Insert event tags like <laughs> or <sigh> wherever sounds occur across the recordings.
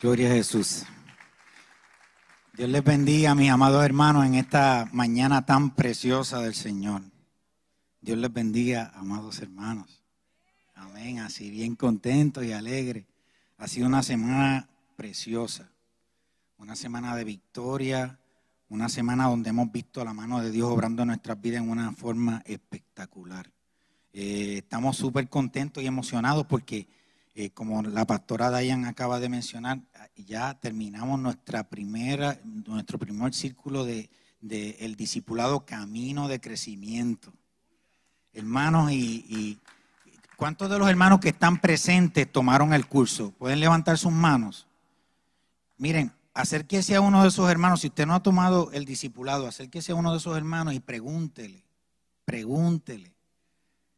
Gloria a Jesús. Dios les bendiga, mis amados hermanos, en esta mañana tan preciosa del Señor. Dios les bendiga, amados hermanos. Amén, así bien contento y alegre. Ha sido una semana preciosa, una semana de victoria, una semana donde hemos visto la mano de Dios obrando nuestras vidas en una forma espectacular. Eh, estamos súper contentos y emocionados porque eh, como la pastora Dayan acaba de mencionar, ya terminamos nuestra primera, nuestro primer círculo de, el discipulado camino de crecimiento. Hermanos, y, ¿cuántos de los hermanos que están presentes tomaron el curso? ¿Pueden levantar sus manos? Miren, acérquese a uno de esos hermanos. Si usted no ha tomado el discipulado, acérquese a uno de esos hermanos y pregúntele, pregúntele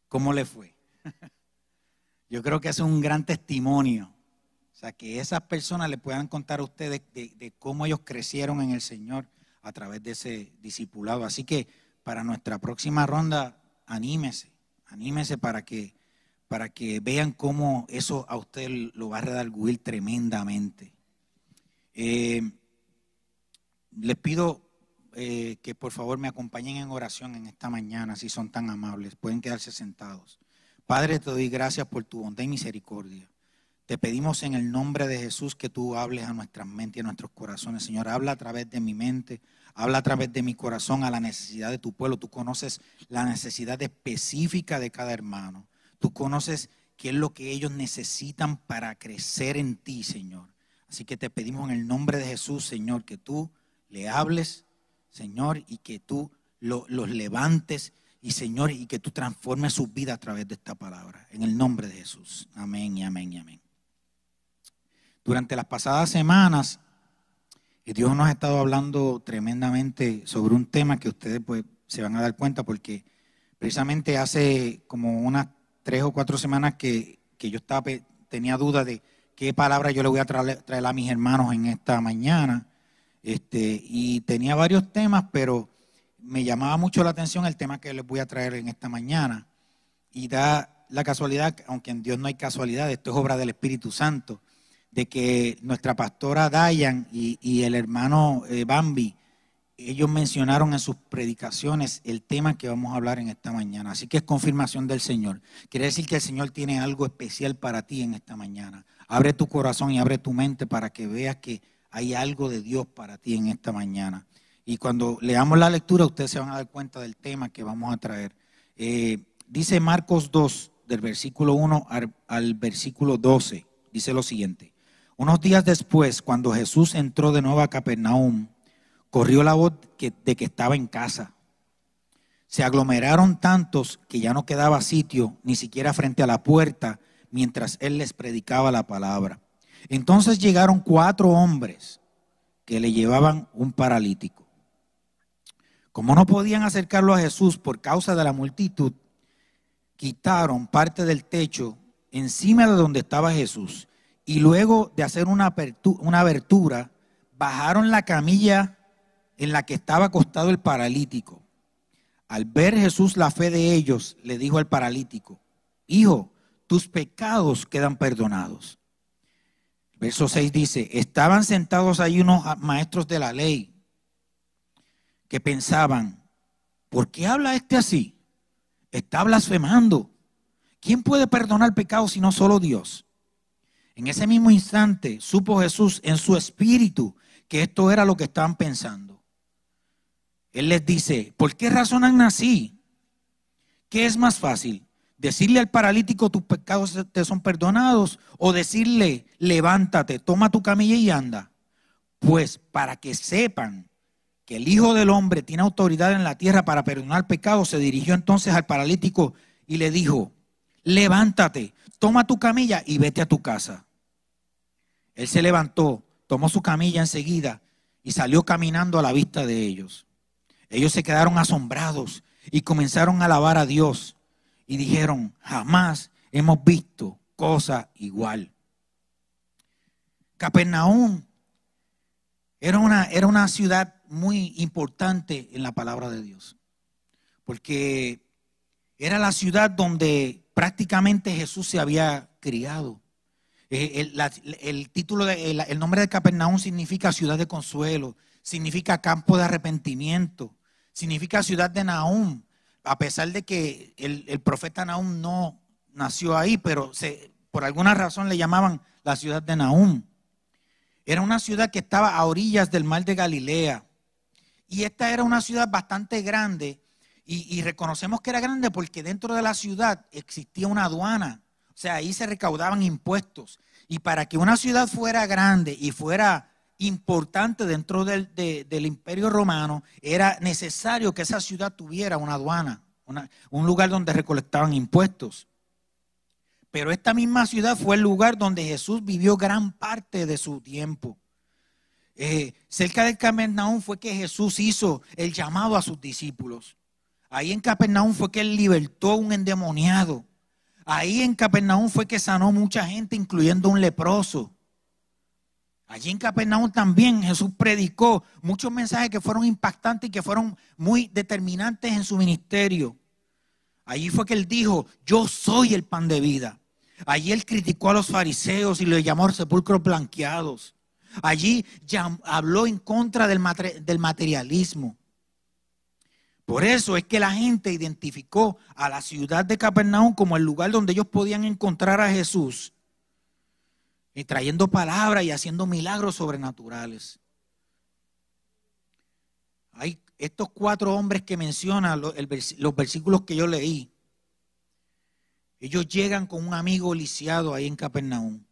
cómo le fue. <laughs> Yo creo que es un gran testimonio. O sea, que esas personas le puedan contar a ustedes de, cómo ellos crecieron en el Señor a través de ese discipulado. Así que para nuestra próxima ronda, anímese, anímese para que, para que vean cómo eso a usted lo va a redarguir tremendamente. Eh, les pido eh, que por favor me acompañen en oración en esta mañana, si son tan amables. Pueden quedarse sentados. Padre, te doy gracias por tu bondad y misericordia. Te pedimos en el nombre de Jesús que tú hables a nuestras mentes y a nuestros corazones. Señor, habla a través de mi mente, habla a través de mi corazón a la necesidad de tu pueblo. Tú conoces la necesidad específica de cada hermano. Tú conoces qué es lo que ellos necesitan para crecer en ti, Señor. Así que te pedimos en el nombre de Jesús, Señor, que tú le hables, Señor, y que tú los levantes y Señor, y que tú transformes su vida a través de esta palabra. En el nombre de Jesús. Amén y amén y amén. Durante las pasadas semanas, Dios nos ha estado hablando tremendamente sobre un tema que ustedes pues, se van a dar cuenta porque precisamente hace como unas tres o cuatro semanas que, yo estaba, tenía duda de qué palabra yo le voy a traer, traer a mis hermanos en esta mañana. Este, y tenía varios temas, pero me llamaba mucho la atención el tema que les voy a traer en esta mañana. Y da la casualidad, aunque en Dios no hay casualidad, esto es obra del Espíritu Santo, de que nuestra pastora Dayan y, el hermano eh, Bambi, ellos mencionaron en sus predicaciones el tema que vamos a hablar en esta mañana. Así que es confirmación del Señor. Quiere decir que el Señor tiene algo especial para ti en esta mañana. Abre tu corazón y abre tu mente para que veas que hay algo de Dios para ti en esta mañana. Y cuando leamos la lectura, ustedes se van a dar cuenta del tema que vamos a traer. Eh, dice Marcos 2, del versículo 1 al, versículo 12, dice lo siguiente. Unos días después, cuando Jesús entró de nuevo a Capernaum, corrió la voz de que estaba en casa. Se aglomeraron tantos que ya no quedaba sitio, ni siquiera frente a la puerta, mientras él les predicaba la palabra. Entonces llegaron cuatro hombres que le llevaban un paralítico como no podían acercarlo a Jesús por causa de la multitud, quitaron parte del techo encima de donde estaba Jesús y luego de hacer una abertura, bajaron la camilla en la que estaba acostado el paralítico. Al ver Jesús la fe de ellos, le dijo al paralítico, Hijo, tus pecados quedan perdonados. Verso 6 dice, estaban sentados ahí unos maestros de la ley que pensaban, ¿por qué habla este así? Está blasfemando. ¿Quién puede perdonar pecado si no solo Dios? En ese mismo instante supo Jesús en su espíritu que esto era lo que estaban pensando. Él les dice, ¿por qué razonan así? ¿Qué es más fácil? ¿Decirle al paralítico tus pecados te son perdonados? ¿O decirle, levántate, toma tu camilla y anda? Pues para que sepan que el Hijo del Hombre tiene autoridad en la tierra para perdonar pecados, se dirigió entonces al paralítico y le dijo, levántate, toma tu camilla y vete a tu casa. Él se levantó, tomó su camilla enseguida y salió caminando a la vista de ellos. Ellos se quedaron asombrados y comenzaron a alabar a Dios y dijeron, jamás hemos visto cosa igual. Capernaum era una, era una ciudad muy importante en la palabra de Dios, porque era la ciudad donde prácticamente Jesús se había criado. Eh, el, título, el, nombre de Capernaum significa ciudad de consuelo, significa campo de arrepentimiento, significa ciudad de Nahum, a pesar de que el, profeta Nahum no nació ahí, pero se, por alguna razón le llamaban la ciudad de Nahum. Era una ciudad que estaba a orillas del mar de Galilea. Y esta era una ciudad bastante grande. Y, y reconocemos que era grande porque dentro de la ciudad existía una aduana sea, ahí se recaudaban impuestos. Y para que una ciudad fuera grande y fuera importante dentro del, imperio romano, era necesario que esa ciudad tuviera una aduana, un lugar donde recolectaban impuestos. Pero esta misma ciudad fue el lugar donde Jesús vivió gran parte de su tiempo. Eh, cerca de Capernaum fue que Jesús hizo el llamado a sus discípulos. Ahí en Capernaum fue que él libertó a un endemoniado. Ahí en Capernaum fue que sanó mucha gente, incluyendo un leproso. Allí en Capernaum también Jesús predicó muchos mensajes que fueron impactantes y que fueron muy determinantes en su ministerio. Allí fue que él dijo, yo soy el pan de vida. Allí él criticó a los fariseos y le llamó sepulcros blanqueados. Allí habló en contra del materialismo. Por eso es que la gente identificó a la ciudad de Capernaum como el lugar donde ellos podían encontrar a Jesús y trayendo palabras y haciendo milagros sobrenaturales. Hay estos cuatro hombres que mencionan los versículos que yo leí. Ellos llegan con un amigo lisiado ahí en Capernaum.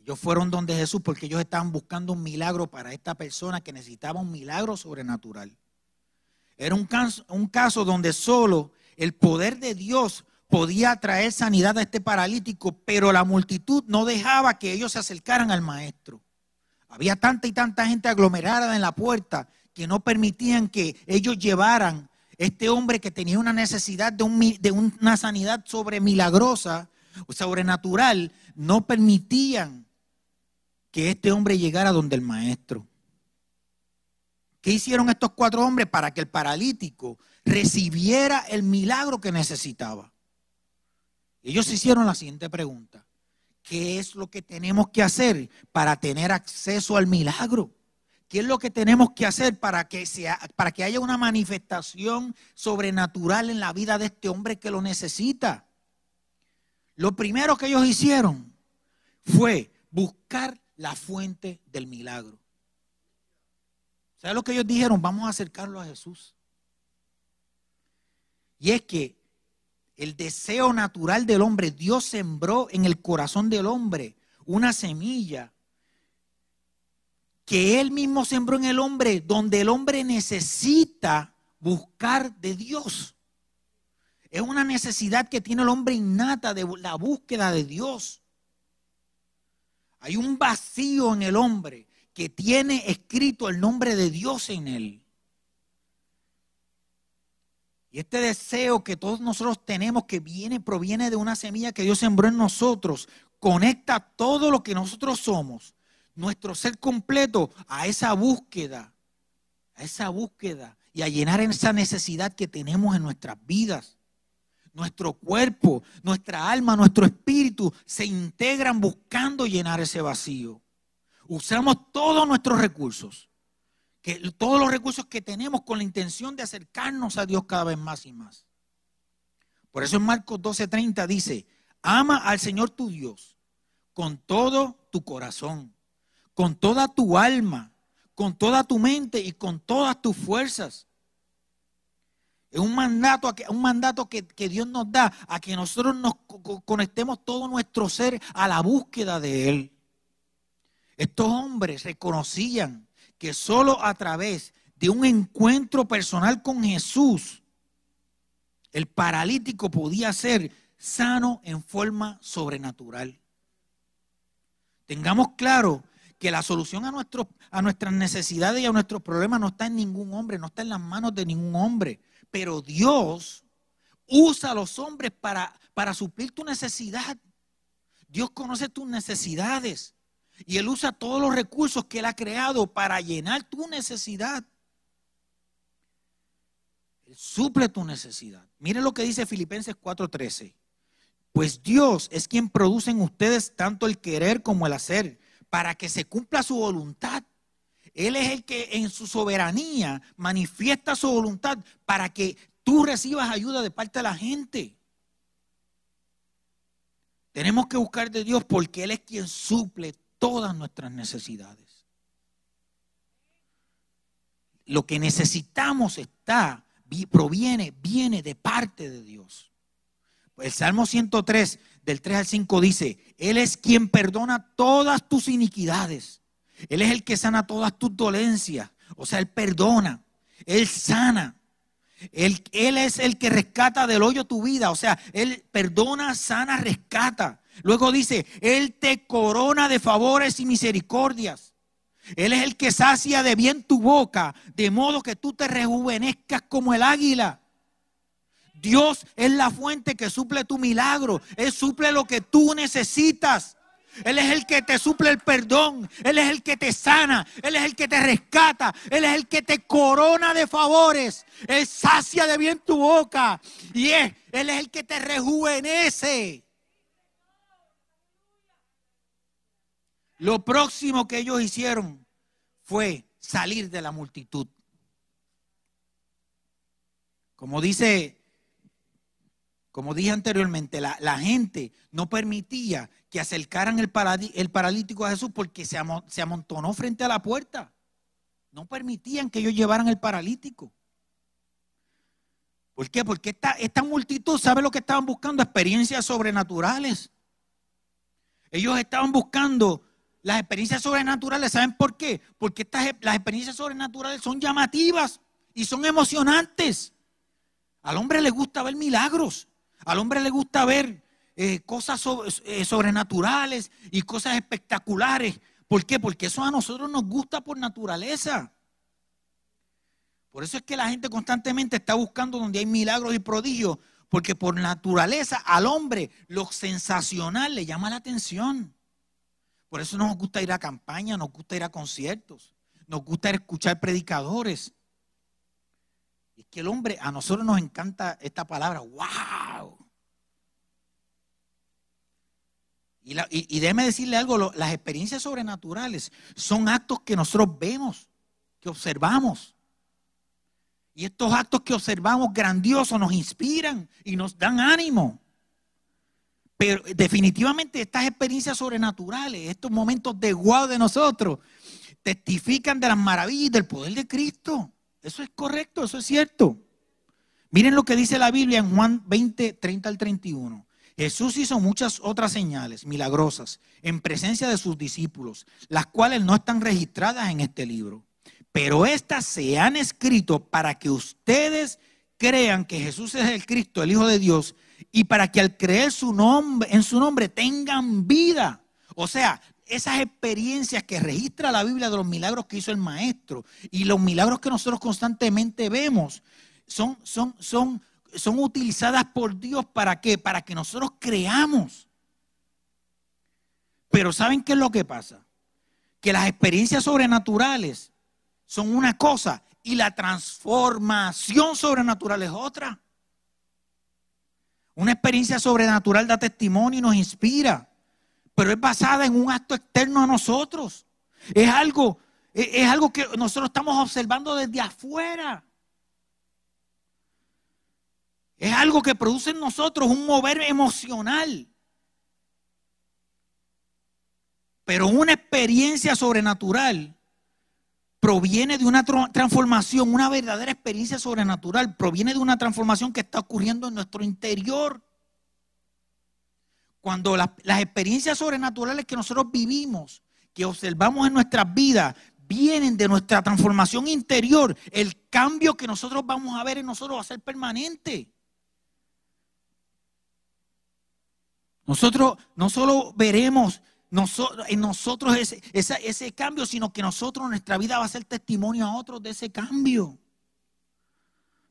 Ellos fueron donde Jesús porque ellos estaban buscando un milagro para esta persona que necesitaba un milagro sobrenatural. Era un caso, donde solo el poder de Dios podía traer sanidad a este paralítico, pero la multitud no dejaba que ellos se acercaran al maestro. Había tanta y tanta gente aglomerada en la puerta que no permitían que ellos llevaran este hombre que tenía una necesidad de, de una sanidad sobre milagrosa o sobrenatural, no permitían que este hombre llegara donde el maestro. ¿Qué hicieron estos cuatro hombres para que el paralítico recibiera el milagro que necesitaba? Ellos hicieron la siguiente pregunta. ¿Qué es lo que tenemos que hacer para tener acceso al milagro? ¿Qué es lo que tenemos que hacer para que, para que haya una manifestación sobrenatural en la vida de este hombre que lo necesita? Lo primero que ellos hicieron fue buscar la fuente del milagro. ¿Sabes lo que ellos dijeron? Vamos a acercarlo a Jesús. Y es que el deseo natural del hombre, Dios sembró en el corazón del hombre una semilla que Él mismo sembró en el hombre, donde el hombre necesita buscar de Dios. Es una necesidad que tiene el hombre innata de la búsqueda de Dios. Hay un vacío en el hombre que tiene escrito el nombre de Dios en él. Y este deseo que todos nosotros tenemos, que viene, proviene de una semilla que Dios sembró en nosotros, conecta todo lo que nosotros somos, nuestro ser completo, a esa búsqueda, a esa búsqueda y a llenar esa necesidad que tenemos en nuestras vidas. Nuestro cuerpo, nuestra alma, nuestro espíritu se integran buscando llenar ese vacío usamos todos nuestros recursos, que, todos los recursos que tenemos con la intención de acercarnos a Dios cada vez más y más. Por eso en Marcos 12:30 dice, ama al Señor tu Dios con todo tu corazón, con toda tu alma, con toda tu mente y con todas tus fuerzas. Es un mandato, un mandato que, que, Dios nos da a que nosotros nos conectemos todo nuestro ser a la búsqueda de Él. Estos hombres reconocían que solo a través de un encuentro personal con Jesús, el paralítico podía ser sano en forma sobrenatural. Tengamos claro que la solución a, a nuestras necesidades y a nuestros problemas no está en ningún hombre, no está en las manos de ningún hombre. Pero Dios usa a los hombres para, para suplir tu necesidad. Dios conoce tus necesidades y Él usa todos los recursos que Él ha creado para llenar tu necesidad. Él suple tu necesidad. Miren lo que dice Filipenses 4:13. Pues Dios es quien produce en ustedes tanto el querer como el hacer, para que se cumpla su voluntad. Él es el que en su soberanía manifiesta su voluntad para que tú recibas ayuda de parte de la gente. Tenemos que buscar de Dios porque Él es quien suple todas nuestras necesidades. Lo que necesitamos está, proviene, viene de parte de Dios. El Salmo 103, del 3 al 5 dice, Él es quien perdona todas tus iniquidades. Él es el que sana todas tus dolencias. O sea, Él perdona, Él sana. Él, él, es el que rescata del hoyo tu vida. O sea, Él perdona, sana, rescata. Luego dice, Él te corona de favores y misericordias. Él es el que sacia de bien tu boca, de modo que tú te rejuvenezcas como el águila. Dios es la fuente que suple tu milagro. Él suple lo que tú necesitas. Él es el que te suple el perdón. Él es el que te sana. Él es el que te rescata. Él es el que te corona de favores. Él sacia de bien tu boca. Y es, Él es el que te rejuvenece. Lo próximo que ellos hicieron fue salir de la multitud. Como dice como dije anteriormente, la, gente no permitía que acercaran el, paralítico a Jesús porque se, amontonó frente a la puerta. No permitían que ellos llevaran el paralítico. ¿Por qué? Porque esta, esta multitud sabe lo que estaban buscando, experiencias sobrenaturales. Ellos estaban buscando las experiencias sobrenaturales. ¿Saben por qué? Porque estas, las experiencias sobrenaturales son llamativas y son emocionantes. Al hombre le gusta ver milagros. Al hombre le gusta ver eh, cosas eh, sobrenaturales y cosas espectaculares. ¿Por qué? Porque eso a nosotros nos gusta por naturaleza. Por eso es que la gente constantemente está buscando donde hay milagros y prodigios, porque por naturaleza al hombre lo sensacional le llama la atención. Por eso nos gusta ir a campañas, nos gusta ir a conciertos, nos gusta escuchar predicadores. Es que el hombre, a nosotros nos encanta esta palabra, wow. Y, y, déjeme decirle algo, las experiencias sobrenaturales son actos que nosotros vemos, que observamos. Y estos actos que observamos grandiosos nos inspiran y nos dan ánimo. Pero definitivamente estas experiencias sobrenaturales, estos momentos de guau de nosotros, testifican de las maravillas del poder de Cristo. Eso es correcto, eso es cierto. Miren lo que dice la Biblia en Juan 20, 30 al 31. Jesús hizo muchas otras señales milagrosas en presencia de sus discípulos, las cuales no están registradas en este libro. Pero estas se han escrito para que ustedes crean que Jesús es el Cristo, el Hijo de Dios, y para que al creer su nombre, en su nombre tengan vida. O sea, esas experiencias que registra la Biblia de los milagros que hizo el maestro y los milagros que nosotros constantemente vemos son, son, son, son utilizadas por Dios para qué? Para que nosotros creamos. Pero ¿saben qué es lo que pasa? Que las experiencias sobrenaturales son una cosa y la transformación sobrenatural es otra. Una experiencia sobrenatural da testimonio y nos inspira pero es basada en un acto externo a nosotros. Es algo, es algo que nosotros estamos observando desde afuera. Es algo que produce en nosotros un mover emocional. Pero una experiencia sobrenatural proviene de una transformación, una verdadera experiencia sobrenatural, proviene de una transformación que está ocurriendo en nuestro interior cuando las, experiencias sobrenaturales que nosotros vivimos, que observamos en nuestras vidas, vienen de nuestra transformación interior. El cambio que nosotros vamos a ver en nosotros va a ser permanente. Nosotros no solo veremos en nosotros ese, ese cambio, sino que nosotros, nuestra vida va a ser testimonio a otros de ese cambio.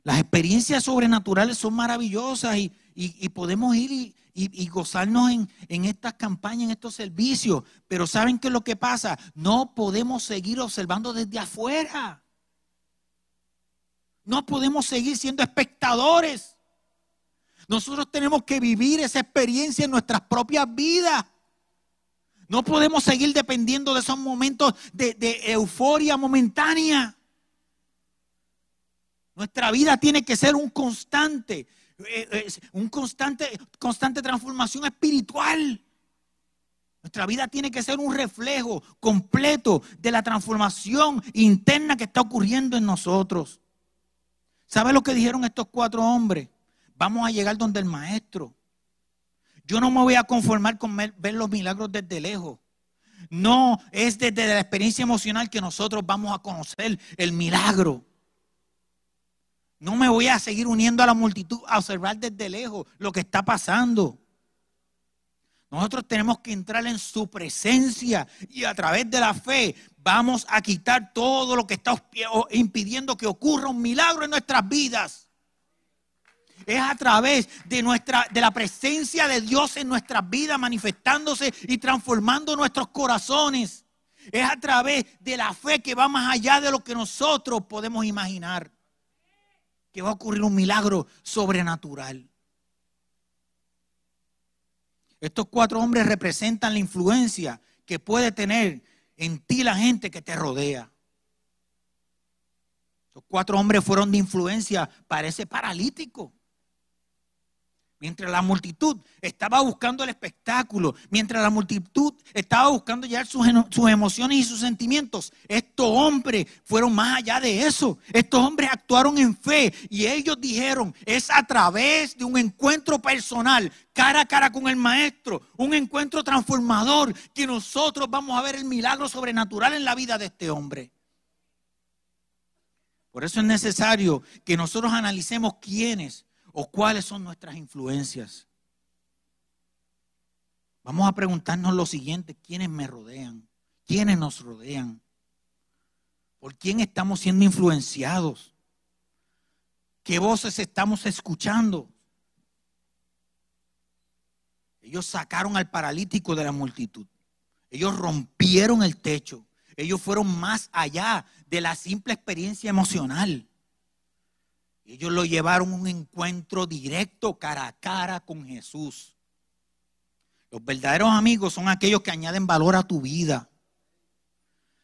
Las experiencias sobrenaturales son maravillosas y, podemos ir y, gozarnos en, en, estas campañas, en estos servicios. Pero ¿saben qué es lo que pasa? No podemos seguir observando desde afuera. No podemos seguir siendo espectadores. Nosotros tenemos que vivir esa experiencia en nuestras propias vidas. No podemos seguir dependiendo de esos momentos de, euforia momentánea. Nuestra vida tiene que ser un constante, eh, un constante, constante transformación espiritual. Nuestra vida tiene que ser un reflejo completo de la transformación interna que está ocurriendo en nosotros. ¿Sabe lo que dijeron estos cuatro hombres? Vamos a llegar donde el maestro. Yo no me voy a conformar con ver los milagros desde lejos. No, es desde la experiencia emocional que nosotros vamos a conocer el milagro. No me voy a seguir uniendo a la multitud a observar desde lejos lo que está pasando. Nosotros tenemos que entrar en su presencia y a través de la fe vamos a quitar todo lo que está impidiendo que ocurra un milagro en nuestras vidas es a través de nuestra de la presencia de Dios en nuestras vidas manifestándose y transformando nuestros corazones. Es a través de la fe que va más allá de lo que nosotros podemos imaginar. Que va a ocurrir un milagro sobrenatural. Estos cuatro hombres representan la influencia que puede tener en ti la gente que te rodea. Los cuatro hombres fueron de influencia para ese paralítico. Mientras la multitud estaba buscando el espectáculo, mientras la multitud estaba buscando ya sus, sus, emociones y sus sentimientos, estos hombres fueron más allá de eso. Estos hombres actuaron en fe y ellos dijeron, es a través de un encuentro personal, cara a cara con el maestro, un encuentro transformador, que nosotros vamos a ver el milagro sobrenatural en la vida de este hombre. Por eso es necesario que nosotros analicemos quiénes o cuáles son nuestras influencias. Vamos a preguntarnos lo siguiente, ¿quiénes me rodean? ¿Quiénes nos rodean? ¿Por quién estamos siendo influenciados? ¿Qué voces estamos escuchando? Ellos sacaron al paralítico de la multitud. Ellos rompieron el techo. Ellos fueron más allá de la simple experiencia emocional. Ellos lo llevaron a un encuentro directo cara a cara con Jesús. Los verdaderos amigos son aquellos que añaden valor a tu vida.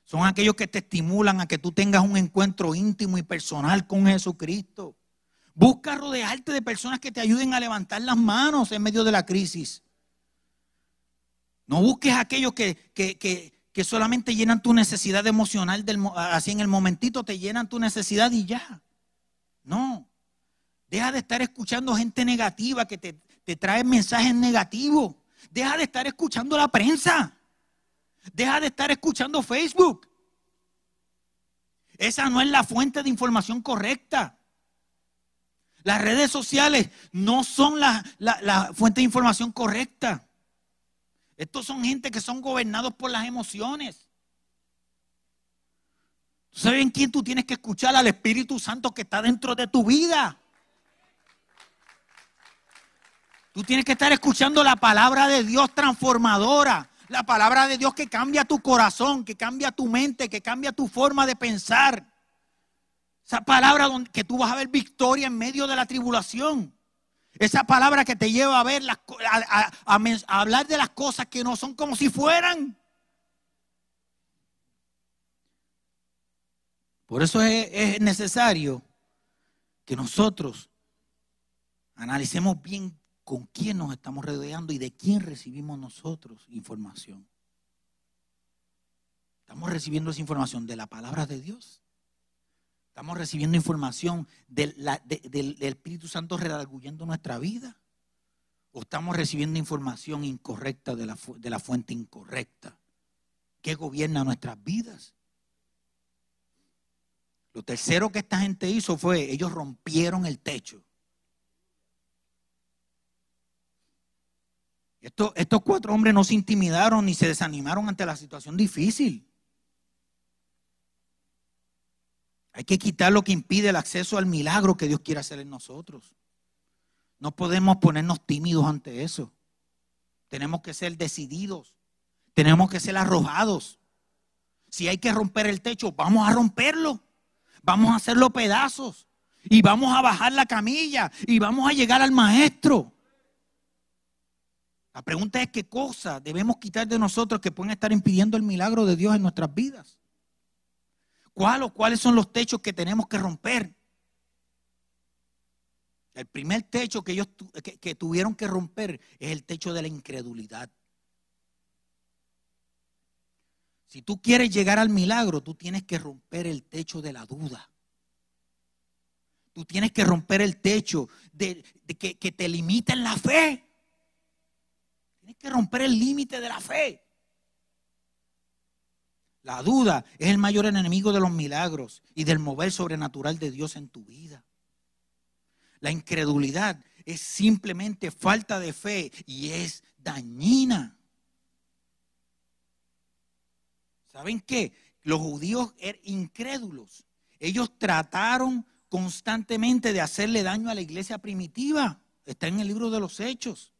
Son aquellos que te estimulan a que tú tengas un encuentro íntimo y personal con Jesucristo. Busca rodearte de personas que te ayuden a levantar las manos en medio de la crisis. No busques aquellos que, que solamente llenan tu necesidad emocional, del, así en el momentito te llenan tu necesidad y ya. No. Deja de estar escuchando gente negativa que te, te trae mensajes negativos. Deja de estar escuchando la prensa. Deja de estar escuchando Facebook. Esa no es la fuente de información correcta. Las redes sociales no son la, la, fuente de información correcta. Estos son gente que son gobernados por las emociones. ¿Sabes en quién tú tienes que escuchar? Al Espíritu Santo que está dentro de tu vida. Tú tienes que estar escuchando la palabra de Dios transformadora. La palabra de Dios que cambia tu corazón, que cambia tu mente, que cambia tu forma de pensar. Esa palabra donde, que tú vas a ver victoria en medio de la tribulación. Esa palabra que te lleva a ver, a hablar de las cosas que no son como si fueran. Por eso es, necesario que nosotros analicemos bien con quién nos estamos rodeando y de quién recibimos nosotros información. Estamos recibiendo esa información de la palabra de Dios. Estamos recibiendo información del, Espíritu Santo redarguyendo nuestra vida. O estamos recibiendo información incorrecta de la, de la fuente incorrecta que gobierna nuestras vidas. Lo tercero que esta gente hizo fue, ellos rompieron el techo. estos cuatro hombres no se intimidaron ni se desanimaron ante la situación difícil. Hay que quitar lo que impide el acceso al milagro que Dios quiere hacer en nosotros. No podemos ponernos tímidos ante eso. Tenemos que ser decididos. Tenemos que ser arrojados. Si hay que romper el techo, vamos a romperlo. Vamos a hacerlo pedazos. Y vamos a bajar la camilla. Y vamos a llegar al maestro. La pregunta es qué cosas debemos quitar de nosotros que pueden estar impidiendo el milagro de Dios en nuestras vidas. ¿Cuál o cuáles son los techos que tenemos que romper? El primer techo que ellos que tuvieron que romper es el techo de la incredulidad. Si tú quieres llegar al milagro, tú tienes que romper el techo de la duda. Tú tienes que romper el techo de, que, que, te limita en la fe. Tienes que romper el límite de la fe. La duda es el mayor enemigo de los milagros y del mover sobrenatural de Dios en tu vida. La incredulidad es simplemente falta de fe y es dañina. ¿Saben qué? Los judíos eran incrédulos. Ellos trataron constantemente de hacerle daño a la iglesia primitiva. Está en el libro de los Hechos.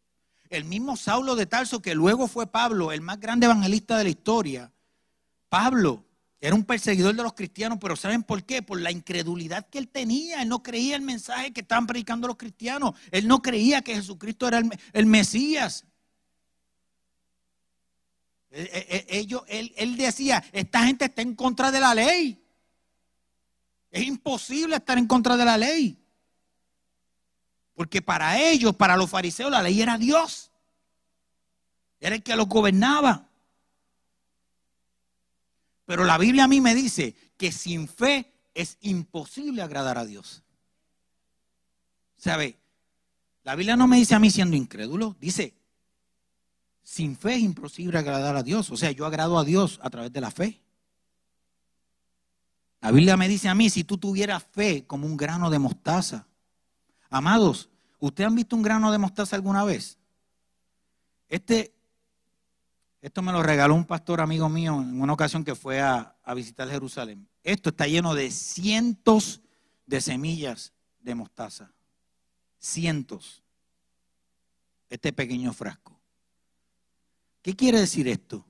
El mismo Saulo de Tarso, que luego fue Pablo, el más grande evangelista de la historia. Pablo era un perseguidor de los cristianos, pero ¿saben por qué? Por la incredulidad que él tenía. Él no creía el mensaje que estaban predicando los cristianos. Él no creía que Jesucristo era el, el Mesías. Eh, eh, eh, ellos, él, decía, esta gente está en contra de la ley. Es imposible estar en contra de la ley. Porque para ellos, para los fariseos, la ley era Dios. Era el que los gobernaba. Pero la Biblia a mí me dice que sin fe es imposible agradar a Dios. ¿Sabe? La Biblia no me dice a mí siendo incrédulo, dice sin fe es imposible agradar a Dios. O sea, yo agrado a Dios a través de la fe. La Biblia me dice a mí, si tú tuvieras fe como un grano de mostaza. Amados, ¿ustedes han visto un grano de mostaza alguna vez? Este, esto me lo regaló un pastor amigo mío en una ocasión que fue a, a visitar Jerusalén. Esto está lleno de cientos de semillas de mostaza. Cientos. Este pequeño frasco. ¿Qué quiere decir esto?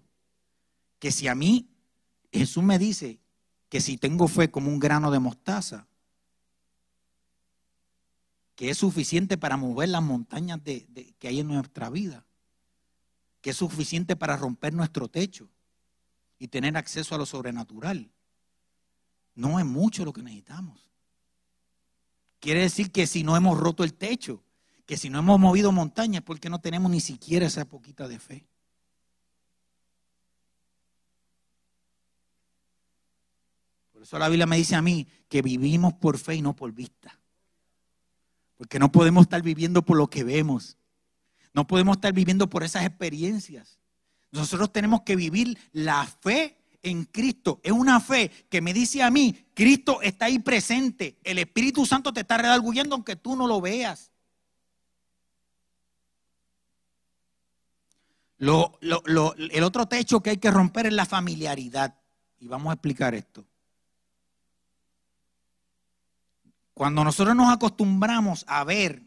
Que si a mí Jesús me dice que si tengo fe como un grano de mostaza, que es suficiente para mover las montañas que hay en nuestra vida, que es suficiente para romper nuestro techo y tener acceso a lo sobrenatural. No es mucho lo que necesitamos. Quiere decir que si no hemos roto el techo, que si no hemos movido montañas, porque no tenemos ni siquiera esa poquita de fe. Por eso la Biblia me dice a mí que vivimos por fe y no por vista. Porque no podemos estar viviendo por lo que vemos. No podemos estar viviendo por esas experiencias. Nosotros tenemos que vivir la fe en Cristo. Es una fe que me dice a mí, Cristo está ahí presente. El Espíritu Santo te está redarguyendo aunque tú no lo veas. el otro techo que hay que romper es la familiaridad. Y vamos a explicar esto. Cuando nosotros nos acostumbramos a ver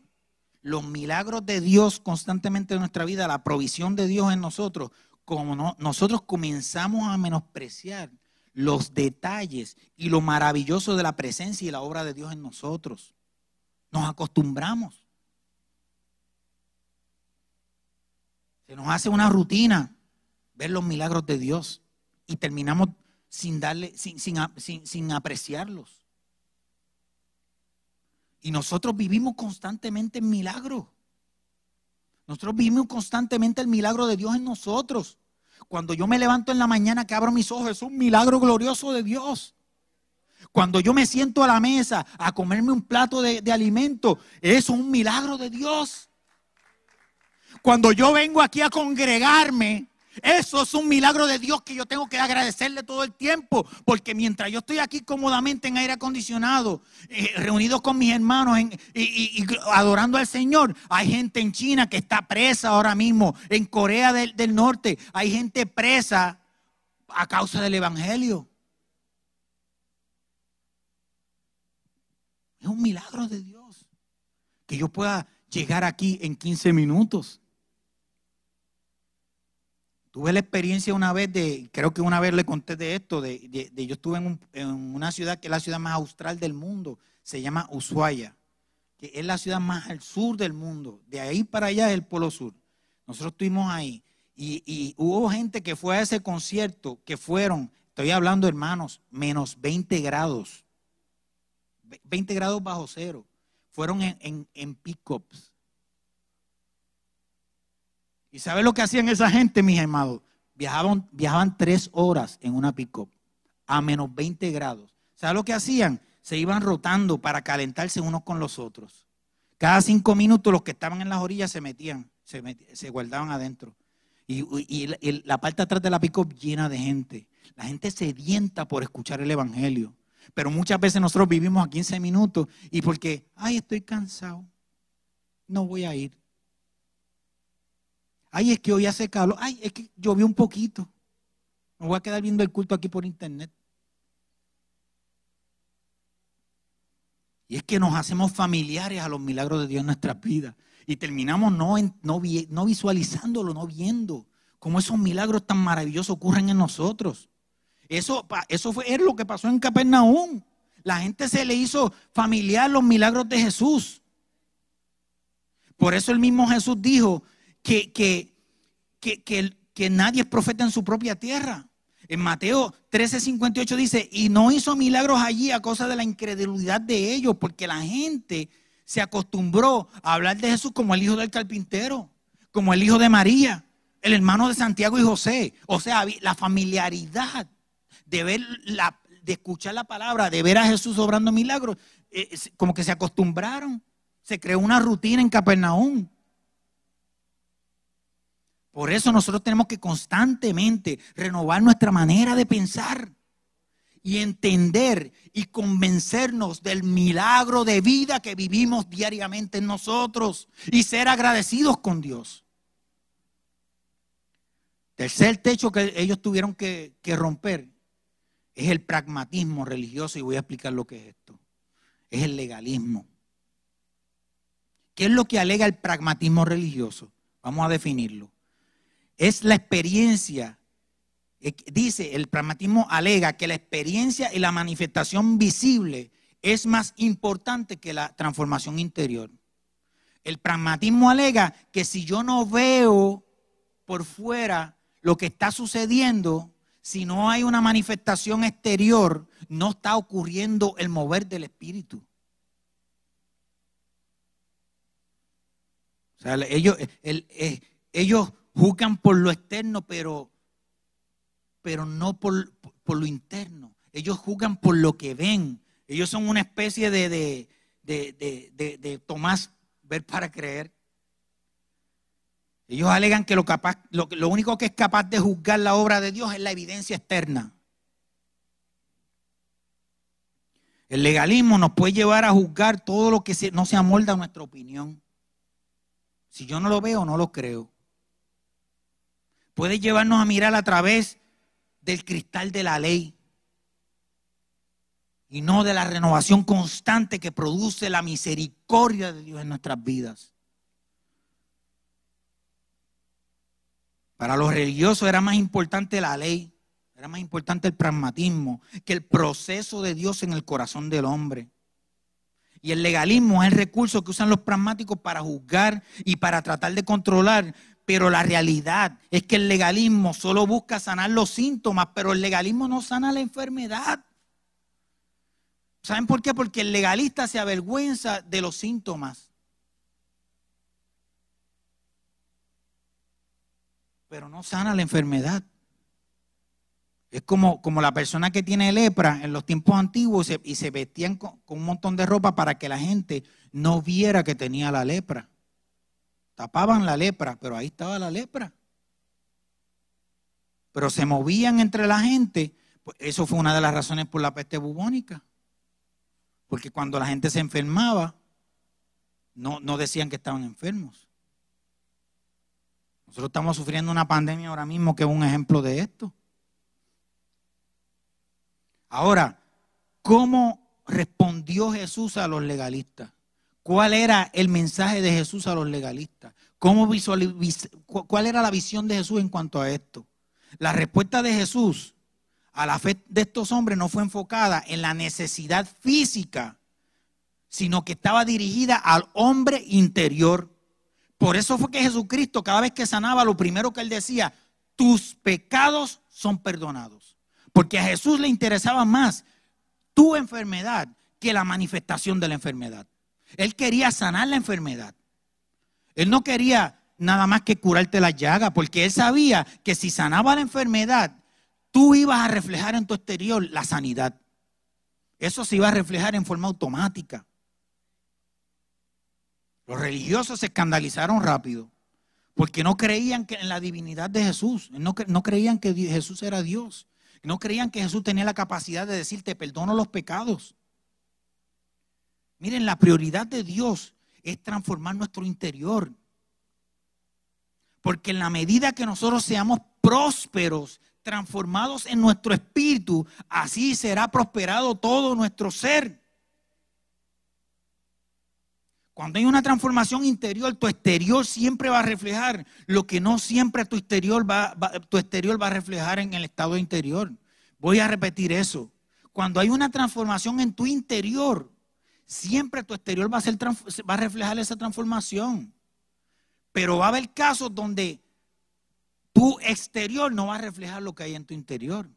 los milagros de Dios constantemente en nuestra vida, la provisión de Dios en nosotros, como nosotros comenzamos a menospreciar los detalles y lo maravilloso de la presencia y la obra de Dios en nosotros. Nos acostumbramos. Se nos hace una rutina ver los milagros de Dios y terminamos sin darle, sin, sin apreciarlos. Y nosotros vivimos constantemente en milagro. Nosotros vivimos constantemente el milagro de Dios en nosotros. Cuando yo me levanto en la mañana que abro mis ojos, es un milagro glorioso de Dios. Cuando yo me siento a la mesa a comerme un plato de, de alimento, es un milagro de Dios. Cuando yo vengo aquí a congregarme, Eso es un milagro de Dios que yo tengo que agradecerle todo el tiempo, porque mientras yo estoy aquí cómodamente en aire acondicionado, eh, reunido con mis hermanos y, adorando al Señor, hay gente en China que está presa ahora mismo, en Corea del, del Norte, hay gente presa a causa del Evangelio. Es un milagro de Dios que yo pueda llegar aquí en 15 minutos. Tuve la experiencia una vez de, creo que una vez le conté de esto, de, yo estuve en, una ciudad que es la ciudad más austral del mundo, se llama Ushuaia, que es la ciudad más al sur del mundo. De ahí para allá es el Polo Sur. Nosotros estuvimos ahí y, y hubo gente que fue a ese concierto, que fueron, estoy hablando hermanos, menos 20 grados, 20 grados bajo cero. Fueron en, en, en pick-ups ¿Y sabe lo que hacían esa gente, mis hermanos? Viajaban, viajaban tres horas en una pick-up a menos 20 grados. ¿Sabe lo que hacían? Se iban rotando para calentarse unos con los otros. Cada cinco minutos los que estaban en las orillas se metían, se, guardaban adentro. Y, la parte atrás de la pick-up llena de gente. La gente sedienta por escuchar el Evangelio. Pero muchas veces nosotros vivimos a 15 minutos y porque, ay, estoy cansado, no voy a ir. Ay, es que hoy hace calor. Ay, es que llovió un poquito. Me voy a quedar viendo el culto aquí por internet. Y es que nos hacemos familiares a los milagros de Dios en nuestras vidas. Y terminamos no, no, visualizándolo, no viendo cómo esos milagros tan maravillosos ocurren en nosotros. Eso, eso fue es lo que pasó en Capernaum. La gente se le hizo familiar los milagros de Jesús. Por eso el mismo Jesús dijo, que, que, que, nadie es profeta en su propia tierra. En Mateo 13:58 dice, y no hizo milagros allí a causa de la incredulidad de ellos, porque la gente se acostumbró a hablar de Jesús como el hijo del carpintero, como el hijo de María, el hermano de Santiago y José. O sea, la familiaridad de ver la, de escuchar la palabra, de ver a Jesús obrando milagros, eh, como que se acostumbraron. Se creó una rutina en Capernaum. Por eso nosotros tenemos que constantemente renovar nuestra manera de pensar y entender y convencernos del milagro de vida que vivimos diariamente en nosotros y ser agradecidos con Dios. Tercer techo que ellos tuvieron que, romper es el pragmatismo religioso y voy a explicar lo que es esto. Es el legalismo. ¿Qué es lo que alega el pragmatismo religioso? Vamos a definirlo es la experiencia. Eh, dice, el pragmatismo alega que la experiencia y la manifestación visible es más importante que la transformación interior. El pragmatismo alega que si yo no veo por fuera lo que está sucediendo, si no hay una manifestación exterior, no está ocurriendo el mover del espíritu. O sea, ellos, eh, ellos juzgan por lo externo, pero, pero no por, lo interno. Ellos juzgan por lo que ven. Ellos son una especie de, de, de, de Tomás, ver para creer. Ellos alegan que lo, capaz, lo, lo único que es capaz de juzgar la obra de Dios es la evidencia externa. El legalismo nos puede llevar a juzgar todo lo que no se amolda a nuestra opinión. Si yo no lo veo, no lo creo puede llevarnos a mirar a través del cristal de la ley y no de la renovación constante que produce la misericordia de Dios en nuestras vidas. Para los religiosos era más importante la ley, era más importante el pragmatismo que el proceso de Dios en el corazón del hombre. Y el legalismo es el recurso que usan los pragmáticos para juzgar y para tratar de controlar pero la realidad es que el legalismo solo busca sanar los síntomas, pero el legalismo no sana la enfermedad. ¿Saben por qué? Porque el legalista se avergüenza de los síntomas. Pero no sana la enfermedad. Es como, como la persona que tiene lepra en los tiempos antiguos y se, vestían con un montón de ropa para que la gente no viera que tenía la lepra. Tapaban la lepra, pero ahí estaba la lepra. pero se movían entre la gente. Pues eso fue una de las razones por la peste bubónica. Porque cuando la gente se enfermaba, no, no decían que estaban enfermos. Nosotros estamos sufriendo una pandemia ahora mismo que es un ejemplo de esto. Ahora, ¿cómo respondió Jesús a los legalistas? ¿Cuál era el mensaje de Jesús a los legalistas? ¿Cómo ¿Cuál era la visión de Jesús en cuanto a esto? La respuesta de Jesús a la fe de estos hombres no fue enfocada en la necesidad física, sino que estaba dirigida al hombre interior. Por eso fue que Jesucristo, cada vez que sanaba, lo primero que él decía, tus pecados son perdonados. Porque a Jesús le interesaba más tu enfermedad que la manifestación de la enfermedad. Él quería sanar la enfermedad. Él no quería nada más que curarte la llaga, porque él sabía que si sanaba la enfermedad, tú ibas a reflejar en tu exterior la sanidad. Eso se iba a reflejar en forma automática. Los religiosos se escandalizaron rápido porque no creían en la divinidad de Jesús, no, no creían que Jesús era Dios. No creían que Jesús tenía la capacidad de decirte, perdono los pecados. Miren, la prioridad de Dios es transformar nuestro interior. Porque en la medida que nosotros seamos prósperos, transformados en nuestro espíritu, así será prosperado todo nuestro ser. Cuando hay una transformación interior, tu exterior siempre va a reflejar lo que no siempre tu exterior va, tu exterior va a reflejar en el estado interior. Voy a repetir eso. Cuando hay una transformación en tu interior, siempre tu exterior va a, reflejar esa transformación. Pero va a haber casos donde tu exterior no va a reflejar lo que hay en tu interior.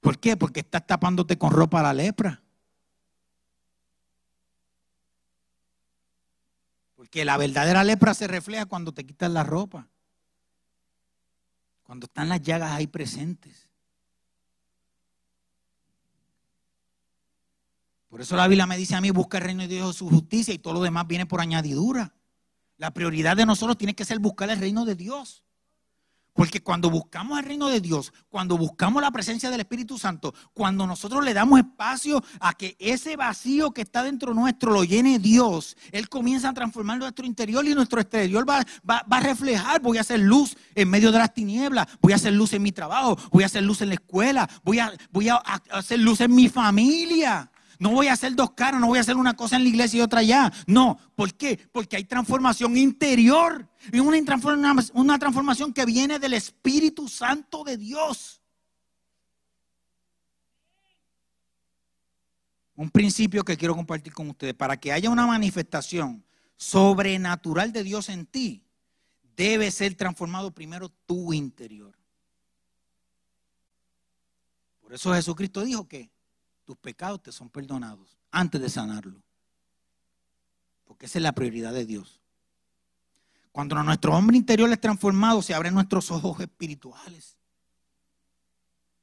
¿Por qué? Porque estás tapándote con ropa la lepra. Porque la verdadera lepra se refleja cuando te quitas la ropa. Cuando están las llagas ahí presentes. Por eso la Biblia me dice a mí, busca el reino de Dios su justicia y todo lo demás viene por añadidura. La prioridad de nosotros tiene que ser buscar el reino de Dios. Porque cuando buscamos el reino de Dios, cuando buscamos la presencia del Espíritu Santo, cuando nosotros le damos espacio a que ese vacío que está dentro nuestro lo llene Dios, Él comienza a transformar nuestro interior y nuestro exterior va, a reflejar, voy a hacer luz en medio de las tinieblas, voy a hacer luz en mi trabajo, voy a hacer luz en la escuela, voy a, voy a hacer luz en mi familia. No voy a hacer dos caras, no voy a hacer una cosa en la iglesia y otra allá. No, ¿por qué? Porque hay transformación interior. Y una una transformación que viene del Espíritu Santo de Dios. Un principio que quiero compartir con ustedes. Para que haya una manifestación sobrenatural de Dios en ti, debe ser transformado primero tu interior. Por eso Jesucristo dijo que tus pecados te son perdonados antes de sanarlo. Porque esa es la prioridad de Dios. Cuando nuestro hombre interior es transformado, se abren nuestros ojos espirituales.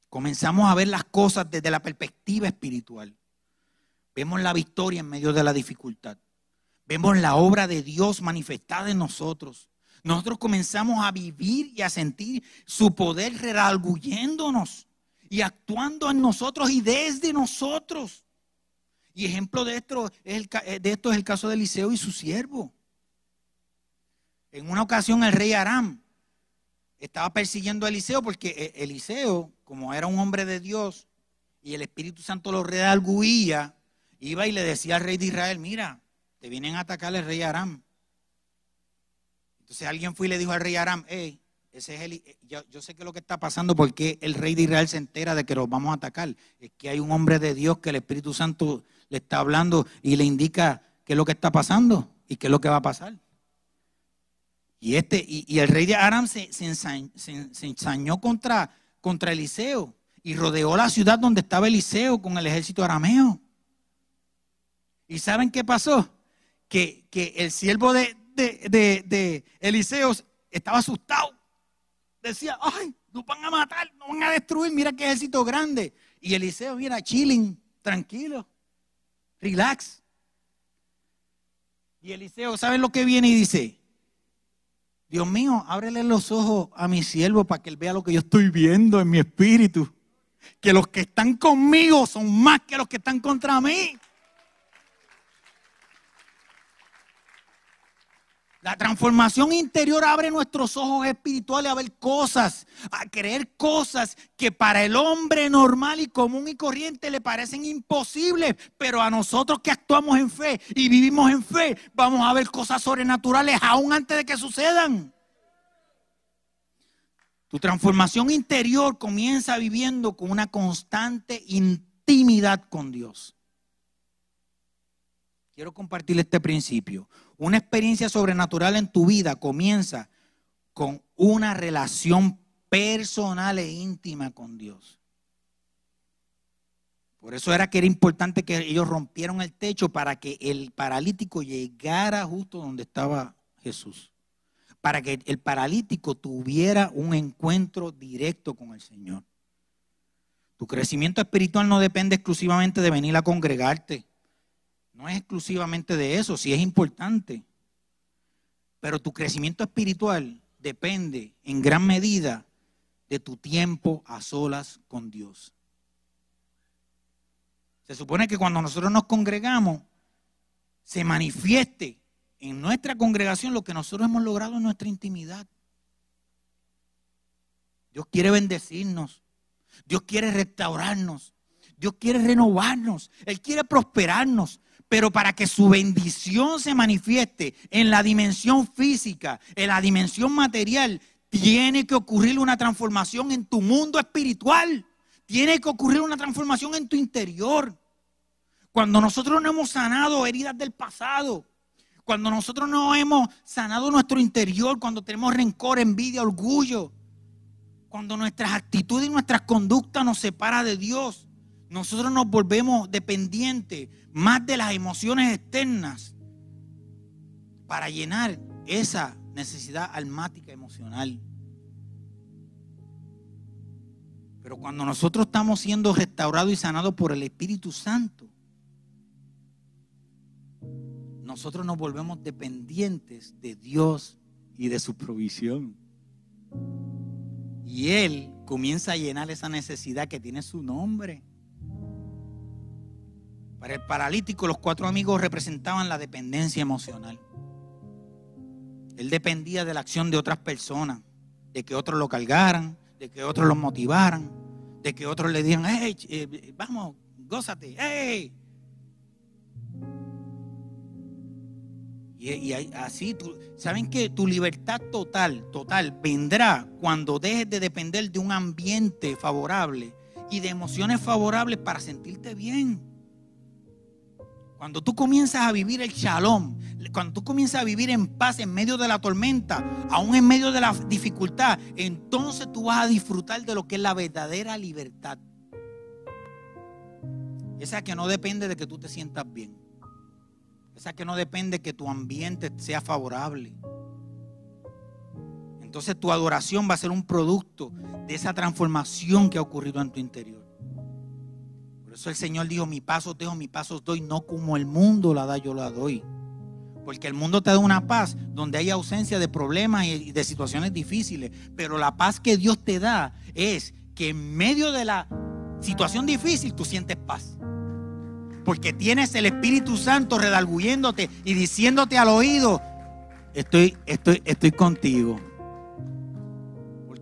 Comenzamos a ver las cosas desde la perspectiva espiritual. Vemos la victoria en medio de la dificultad. Vemos la obra de Dios manifestada en nosotros. Nosotros comenzamos a vivir y a sentir su poder redarguyéndonos y actuando en nosotros y desde nosotros. Y ejemplo de esto es el, eh, de esto es el caso de Eliseo y su siervo. En una ocasión el rey Aram estaba persiguiendo a Eliseo porque eh, Eliseo, como era un hombre de Dios y el Espíritu Santo lo redarguía, iba y le decía al rey de Israel, mira, te vienen a atacar el rey Aram. Entonces alguien fue y le dijo al rey Aram, hey, ese es el, eh, yo, sé que lo que está pasando porque el rey de Israel se entera de que los vamos a atacar. Es que hay un hombre de Dios que el Espíritu Santo le está hablando y le indica qué es lo que está pasando y qué es lo que va a pasar. Y, este, y, el rey de Aram se, ensañó contra, contra Eliseo y rodeó la ciudad donde estaba Eliseo con el ejército arameo. ¿Y saben qué pasó? Que, el siervo de, de, de Eliseo estaba asustado decía, ay, nos van a matar, nos van a destruir, mira qué ejército grande. Y Eliseo, mira, chilling, tranquilo, relax. Y Eliseo, ¿saben lo que viene y dice? Dios mío, ábrele los ojos a mi siervo para que él vea lo que yo estoy viendo en mi espíritu. Que los que están conmigo son más que los que están contra mí. La transformación interior abre nuestros ojos espirituales a ver cosas, a creer cosas que para el hombre normal y común y corriente le parecen imposibles, pero a nosotros que actuamos en fe y vivimos en fe, vamos a ver cosas sobrenaturales aún antes de que sucedan. Tu transformación interior comienza viviendo con una constante intimidad con Dios. Quiero compartir este principio. Una experiencia sobrenatural en tu vida comienza con una relación personal e íntima con Dios. Por eso era que era importante que ellos rompieran el techo para que el paralítico llegara justo donde estaba Jesús. Para que el paralítico tuviera un encuentro directo con el Señor. Tu crecimiento espiritual no depende exclusivamente de venir a congregarte. No es exclusivamente de eso, sí es importante. Pero tu crecimiento espiritual depende en gran medida de tu tiempo a solas con Dios. Se supone que cuando nosotros nos congregamos, se manifieste en nuestra congregación lo que nosotros hemos logrado en nuestra intimidad. Dios quiere bendecirnos. Dios quiere restaurarnos. Dios quiere renovarnos. Él quiere prosperarnos. Pero para que su bendición se manifieste en la dimensión física, en la dimensión material, tiene que ocurrir una transformación en tu mundo espiritual. Tiene que ocurrir una transformación en tu interior. Cuando nosotros no hemos sanado heridas del pasado, cuando nosotros no hemos sanado nuestro interior, cuando tenemos rencor, envidia, orgullo, cuando nuestras actitudes y nuestras conductas nos separan de Dios, nosotros nos volvemos dependientes más de las emociones externas para llenar esa necesidad almática emocional. Pero cuando nosotros estamos siendo restaurados y sanados por el Espíritu Santo, nosotros nos volvemos dependientes de Dios y de su provisión. Y Él comienza a llenar esa necesidad que tiene su nombre. Para el paralítico los cuatro amigos representaban la dependencia emocional. Él dependía de la acción de otras personas, de que otros lo cargaran, de que otros lo motivaran, de que otros le digan, hey, eh, vamos, gózate, hey. Y, así, ¿saben que Tu libertad total, total, vendrá cuando dejes de depender de un ambiente favorable y de emociones favorables para sentirte bien. Cuando tú comienzas a vivir el shalom, cuando tú comienzas a vivir en paz en medio de la tormenta, aún en medio de la dificultad, entonces tú vas a disfrutar de lo que es la verdadera libertad. Esa que no depende de que tú te sientas bien. Esa que no depende de que tu ambiente sea favorable. Entonces tu adoración va a ser un producto de esa transformación que ha ocurrido en tu interior eso el Señor dijo, mi paso dejo, mi paso doy, no como el mundo la da, yo la doy. Porque el mundo te da una paz donde hay ausencia de problemas y de situaciones difíciles. Pero la paz que Dios te da es que en medio de la situación difícil tú sientes paz. Porque tienes el Espíritu Santo redalguyéndote y diciéndote al oído, estoy, estoy, estoy contigo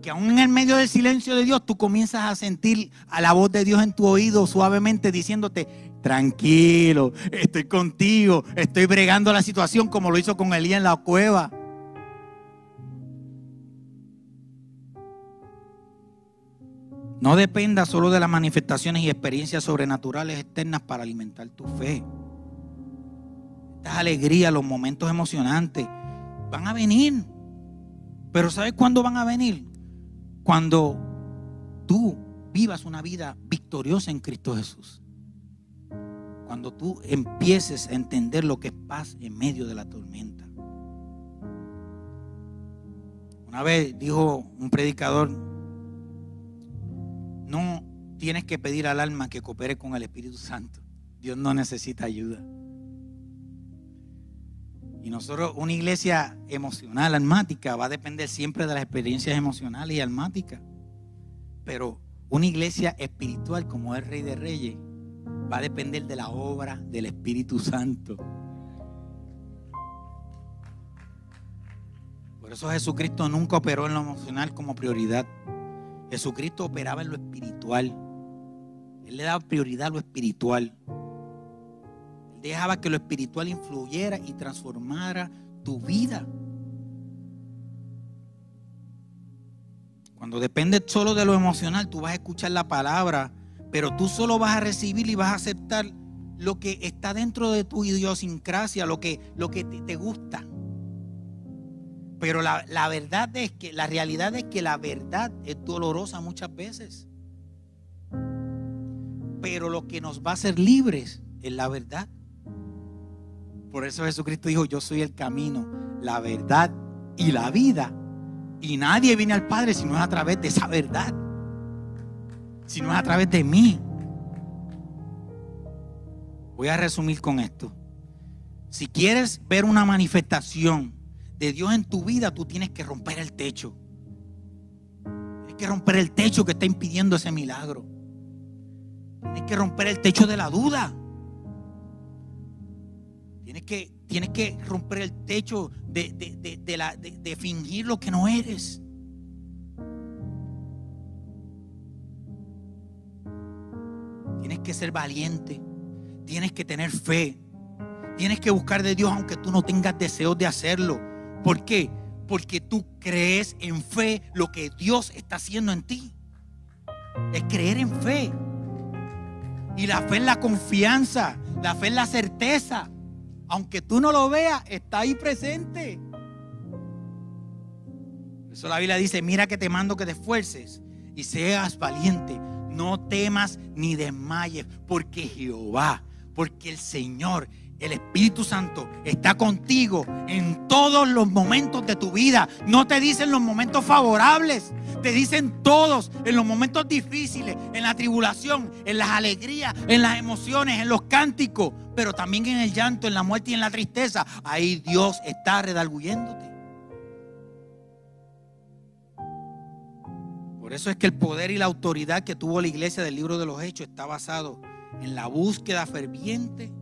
que aún en el medio del silencio de Dios tú comienzas a sentir a la voz de Dios en tu oído suavemente diciéndote, tranquilo, estoy contigo, estoy bregando la situación como lo hizo con Elías en la cueva. No dependa solo de las manifestaciones y experiencias sobrenaturales externas para alimentar tu fe. Estas alegrías, los momentos emocionantes, van a venir. Pero ¿sabes cuándo van a venir? Cuando tú vivas una vida victoriosa en Cristo Jesús. Cuando tú empieces a entender lo que es paz en medio de la tormenta. Una vez dijo un predicador, no tienes que pedir al alma que coopere con el Espíritu Santo. Dios no necesita ayuda. Y nosotros, una iglesia emocional, almática, va a depender siempre de las experiencias emocionales y almáticas. Pero una iglesia espiritual como el Rey de Reyes va a depender de la obra del Espíritu Santo. Por eso Jesucristo nunca operó en lo emocional como prioridad. Jesucristo operaba en lo espiritual. Él le daba prioridad a lo espiritual. Dejaba que lo espiritual influyera y transformara tu vida. Cuando depende solo de lo emocional, tú vas a escuchar la palabra, pero tú solo vas a recibir y vas a aceptar lo que está dentro de tu idiosincrasia, lo que, lo que te, te gusta. Pero la, la, verdad es que, la realidad es que la verdad es dolorosa muchas veces. Pero lo que nos va a hacer libres es la verdad. Por eso Jesucristo dijo, yo soy el camino, la verdad y la vida. Y nadie viene al Padre si no es a través de esa verdad. Si no es a través de mí. Voy a resumir con esto. Si quieres ver una manifestación de Dios en tu vida, tú tienes que romper el techo. Tienes que romper el techo que está impidiendo ese milagro. Tienes que romper el techo de la duda. Que, tienes que romper el techo de, de, de, de fingir lo que no eres. Tienes que ser valiente. Tienes que tener fe. Tienes que buscar de Dios aunque tú no tengas deseos de hacerlo. ¿Por qué? Porque tú crees en fe lo que Dios está haciendo en ti. Es creer en fe. Y la fe es la confianza. La fe es la certeza. Aunque tú no lo veas, está ahí presente. Por eso la Biblia dice, mira que te mando que te esfuerces y seas valiente. No temas ni desmayes, porque Jehová, porque el Señor el Espíritu Santo está contigo en todos los momentos de tu vida. No te dicen los momentos favorables, te dicen todos, en los momentos difíciles, en la tribulación, en las alegrías, en las emociones, en los cánticos, pero también en el llanto, en la muerte y en la tristeza. Ahí Dios está redarguyéndote. Por eso es que el poder y la autoridad que tuvo la iglesia del libro de los Hechos está basado en la búsqueda ferviente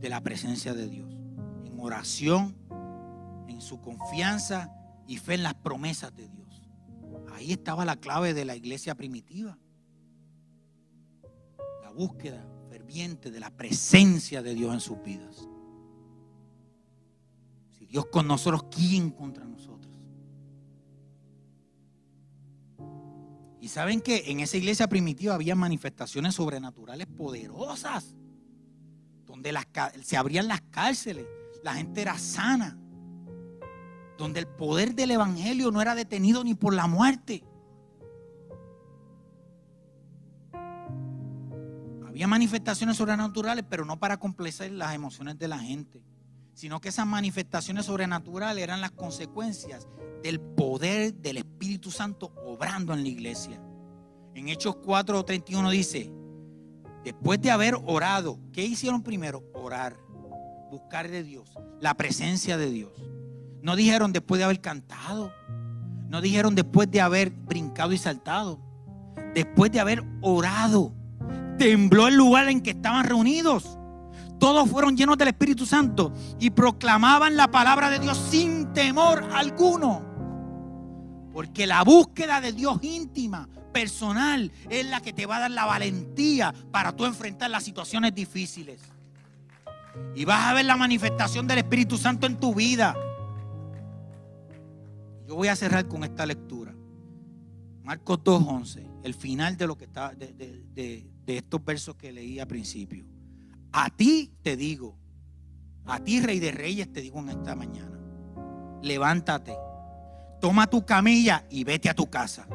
de la presencia de Dios. En oración, en su confianza y fe en las promesas de Dios. Ahí estaba la clave de la iglesia primitiva. La búsqueda ferviente de la presencia de Dios en sus vidas. Si Dios con nosotros, ¿quién contra nosotros? Y saben que en esa iglesia primitiva había manifestaciones sobrenaturales poderosas donde se abrían las cárceles, la gente era sana, donde el poder del Evangelio no era detenido ni por la muerte. Había manifestaciones sobrenaturales, pero no para complacer las emociones de la gente, sino que esas manifestaciones sobrenaturales eran las consecuencias del poder del Espíritu Santo obrando en la iglesia. En Hechos 4:31 dice, Después de haber orado, ¿qué hicieron primero? Orar, buscar de Dios, la presencia de Dios. No dijeron después de haber cantado, no dijeron después de haber brincado y saltado, después de haber orado. Tembló el lugar en que estaban reunidos. Todos fueron llenos del Espíritu Santo y proclamaban la palabra de Dios sin temor alguno. Porque la búsqueda de Dios íntima personal es la que te va a dar la valentía para tú enfrentar las situaciones difíciles. Y vas a ver la manifestación del Espíritu Santo en tu vida. Yo voy a cerrar con esta lectura. Marcos 2.11, el final de lo que está de, de estos versos que leí al principio. A ti te digo, a ti Rey de Reyes te digo en esta mañana, levántate, toma tu camilla y vete a tu casa.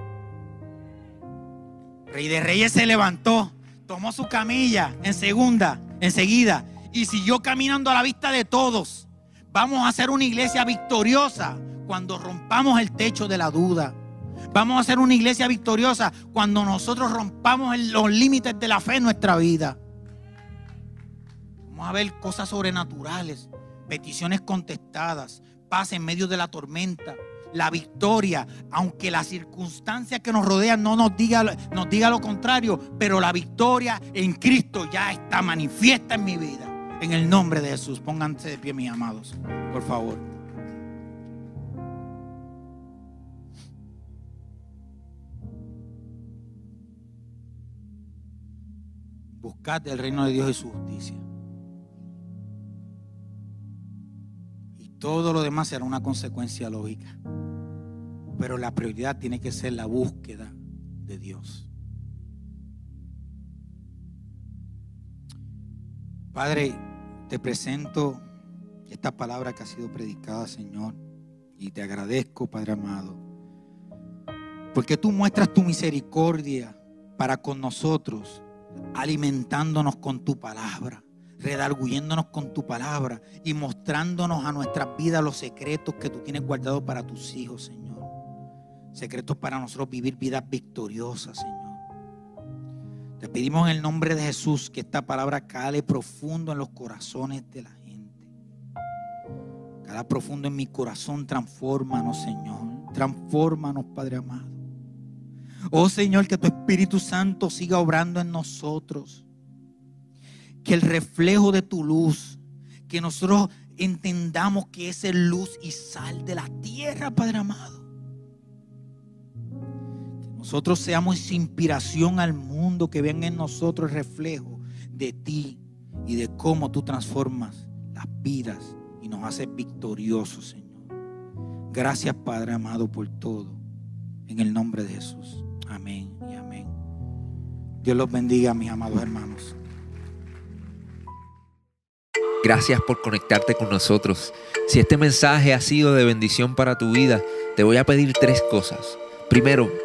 Rey de Reyes se levantó, tomó su camilla en segunda, enseguida, y siguió caminando a la vista de todos. Vamos a hacer una iglesia victoriosa cuando rompamos el techo de la duda. Vamos a hacer una iglesia victoriosa cuando nosotros rompamos los límites de la fe en nuestra vida. Vamos a ver cosas sobrenaturales peticiones contestadas, paz en medio de la tormenta, la victoria, aunque las circunstancias que nos rodean no nos diga, diga lo contrario, pero la victoria en Cristo ya está manifiesta en mi vida. En el nombre de Jesús, pónganse de pie, mis amados, por favor. Buscad el reino de Dios y su justicia. Y todo lo demás será una consecuencia lógica. Pero la prioridad tiene que ser la búsqueda de Dios. Padre, te presento esta palabra que ha sido predicada, Señor, y te agradezco, Padre amado, porque tú muestras tu misericordia para con nosotros, alimentándonos con tu palabra, redarguyéndonos con tu palabra y mostrándonos a nuestras vidas los secretos que tú tienes guardados para tus hijos, Señor. Secretos para nosotros vivir vidas victoriosas, Señor. Te pedimos en el nombre de Jesús que esta palabra cale profundo en los corazones de la gente. Cala profundo en mi corazón, transfórmanos, Señor. Transfórmanos, Padre amado. Oh Señor, que tu Espíritu Santo siga obrando en nosotros. Que el reflejo de tu luz, que nosotros entendamos que es luz y sal de la tierra, Padre amado nosotros seamos inspiración al mundo, que vean en nosotros el reflejo de ti y de cómo tú transformas las vidas y nos haces victoriosos, Señor. Gracias, Padre amado, por todo. En el nombre de Jesús. Amén y amén. Dios los bendiga, mis amados hermanos. Gracias por conectarte con nosotros. Si este mensaje ha sido de bendición para tu vida, te voy a pedir tres cosas. Primero,